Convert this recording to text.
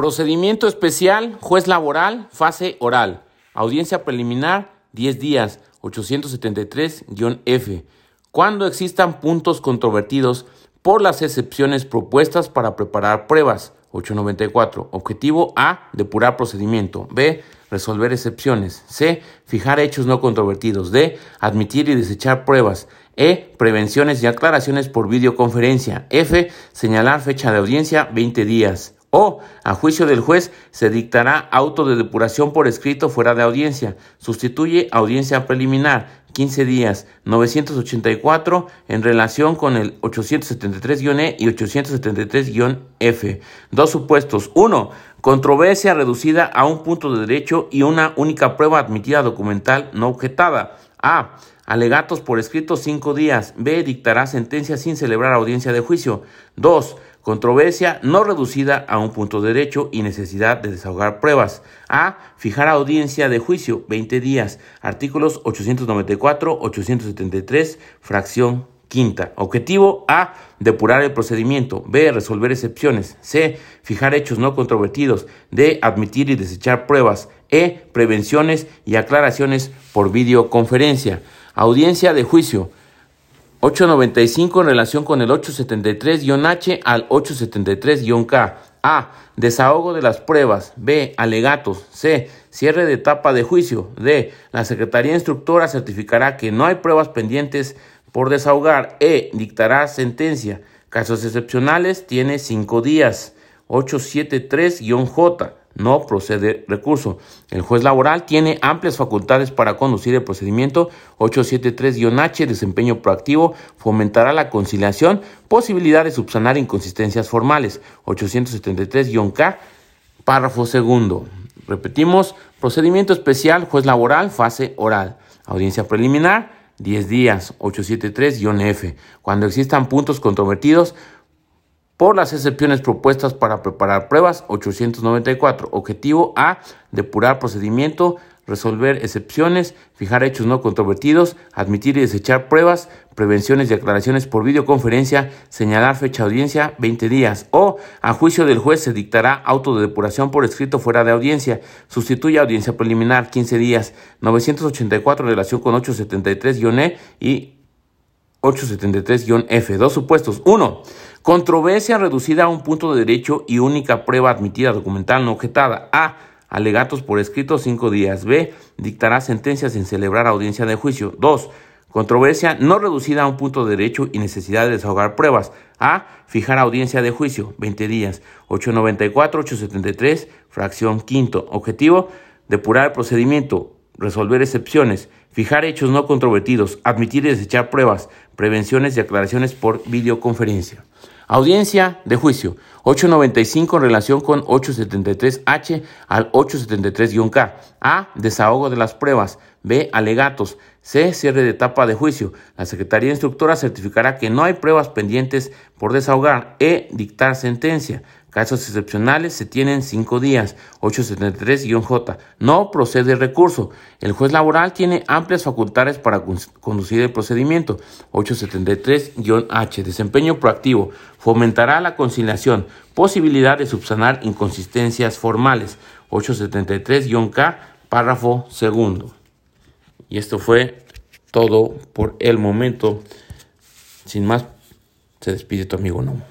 Procedimiento especial, juez laboral, fase oral. Audiencia preliminar, 10 días, 873-F. Cuando existan puntos controvertidos por las excepciones propuestas para preparar pruebas, 894. Objetivo A, depurar procedimiento. B, resolver excepciones. C, fijar hechos no controvertidos. D, admitir y desechar pruebas. E, prevenciones y aclaraciones por videoconferencia. F, señalar fecha de audiencia 20 días. O, a juicio del juez, se dictará auto de depuración por escrito fuera de audiencia. Sustituye audiencia preliminar. 15 días. 984 en relación con el 873-E y 873-F. Dos supuestos. Uno, controversia reducida a un punto de derecho y una única prueba admitida documental no objetada. A. Alegatos por escrito 5 días. B. Dictará sentencia sin celebrar audiencia de juicio. 2. Controversia no reducida a un punto de derecho y necesidad de desahogar pruebas. A. Fijar audiencia de juicio 20 días. Artículos 894, 873, fracción quinta. Objetivo A. Depurar el procedimiento. B. Resolver excepciones. C. Fijar hechos no controvertidos. D. Admitir y desechar pruebas. E. Prevenciones y aclaraciones por videoconferencia. Audiencia de juicio. 895 en relación con el 873-H al 873-K. A. Desahogo de las pruebas. B. Alegatos. C. Cierre de etapa de juicio. D. La Secretaría Instructora certificará que no hay pruebas pendientes por desahogar. E. Dictará sentencia. Casos excepcionales tiene cinco días. 873-J no procede recurso. El juez laboral tiene amplias facultades para conducir el procedimiento 873-H, desempeño proactivo, fomentará la conciliación, posibilidad de subsanar inconsistencias formales. 873-K, párrafo segundo. Repetimos, procedimiento especial, juez laboral, fase oral. Audiencia preliminar, 10 días, 873-F. Cuando existan puntos controvertidos, por las excepciones propuestas para preparar pruebas 894. Objetivo A, depurar procedimiento, resolver excepciones, fijar hechos no controvertidos, admitir y desechar pruebas, prevenciones y aclaraciones por videoconferencia, señalar fecha de audiencia 20 días o a juicio del juez se dictará auto de depuración por escrito fuera de audiencia, sustituye audiencia preliminar 15 días, 984 en relación con 873-E y 873-F. Dos supuestos. 1. Controversia reducida a un punto de derecho y única prueba admitida documental no objetada. A. Alegatos por escrito cinco días. B. Dictará sentencia sin celebrar audiencia de juicio. 2. Controversia no reducida a un punto de derecho y necesidad de desahogar pruebas. A. Fijar audiencia de juicio. 20 días. 894-873, fracción quinto. Objetivo. Depurar el procedimiento. Resolver excepciones fijar hechos no controvertidos, admitir y desechar pruebas, prevenciones y aclaraciones por videoconferencia. Audiencia de juicio 895 en relación con 873H al 873-K. A. Desahogo de las pruebas. B. Alegatos. C. Cierre de etapa de juicio. La Secretaría Instructora certificará que no hay pruebas pendientes por desahogar. E. Dictar sentencia. Casos excepcionales se tienen cinco días. 873-J. No procede recurso. El juez laboral tiene amplias facultades para conducir el procedimiento. 873-H. Desempeño proactivo. Fomentará la conciliación. Posibilidad de subsanar inconsistencias formales. 873-K. Párrafo segundo. Y esto fue todo por el momento. Sin más, se despide tu amigo Nomo.